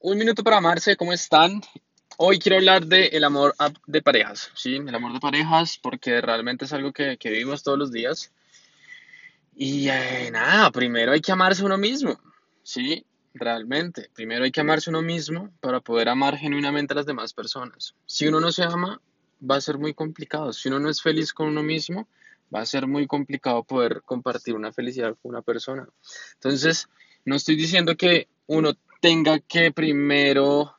Un minuto para amarse, ¿cómo están? Hoy quiero hablar de amor de parejas, ¿sí? El amor de parejas porque realmente es algo que, que vivimos todos los días. Y eh, nada, primero hay que amarse uno mismo, ¿sí? Realmente, primero hay que amarse uno mismo para poder amar genuinamente a las demás personas. Si uno no se ama, va a ser muy complicado. Si uno no es feliz con uno mismo, va a ser muy complicado poder compartir una felicidad con una persona. Entonces, no estoy diciendo que uno tenga que primero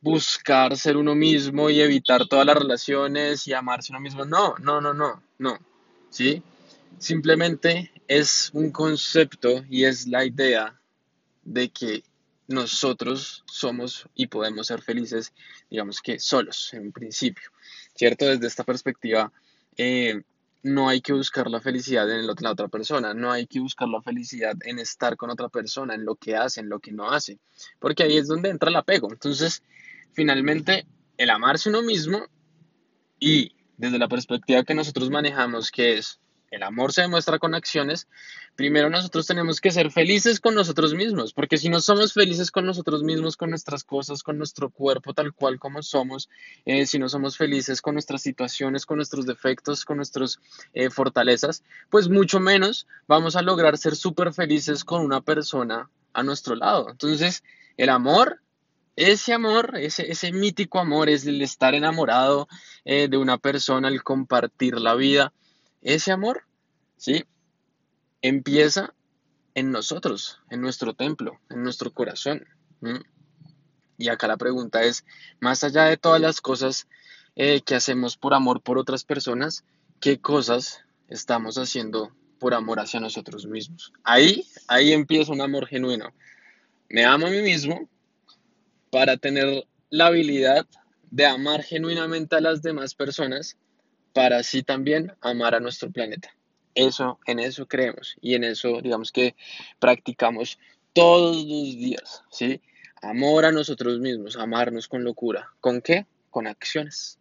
buscar ser uno mismo y evitar todas las relaciones y amarse uno mismo. No, no, no, no, no. ¿Sí? Simplemente es un concepto y es la idea de que nosotros somos y podemos ser felices, digamos que solos, en principio, ¿cierto? Desde esta perspectiva, eh, no hay que buscar la felicidad en la otra persona, no hay que buscar la felicidad en estar con otra persona, en lo que hace, en lo que no hace, porque ahí es donde entra el apego. Entonces, finalmente, el amarse uno mismo y desde la perspectiva que nosotros manejamos, que es el amor se demuestra con acciones, primero nosotros tenemos que ser felices con nosotros mismos, porque si no somos felices con nosotros mismos, con nuestras cosas, con nuestro cuerpo tal cual como somos, eh, si no somos felices con nuestras situaciones, con nuestros defectos, con nuestras eh, fortalezas, pues mucho menos vamos a lograr ser súper felices con una persona a nuestro lado. Entonces, el amor ese amor, ese, mítico amor es el estar enamorado eh, de una persona, el compartir la vida, ese amor, ¿sí? Empieza en nosotros, en nuestro templo, en nuestro corazón. Y acá la pregunta es, más allá de todas las cosas eh, que hacemos por amor por otras personas, ¿qué cosas estamos haciendo por amor hacia nosotros mismos? Ahí, ahí empieza un amor genuino. Me amo a mí mismo para tener la habilidad de amar genuinamente a las demás personas para así también amar a nuestro planeta. Eso, en eso creemos y en eso, digamos que practicamos todos los días, ¿sí? Amor a nosotros mismos, amarnos con locura. ¿Con qué? Con acciones.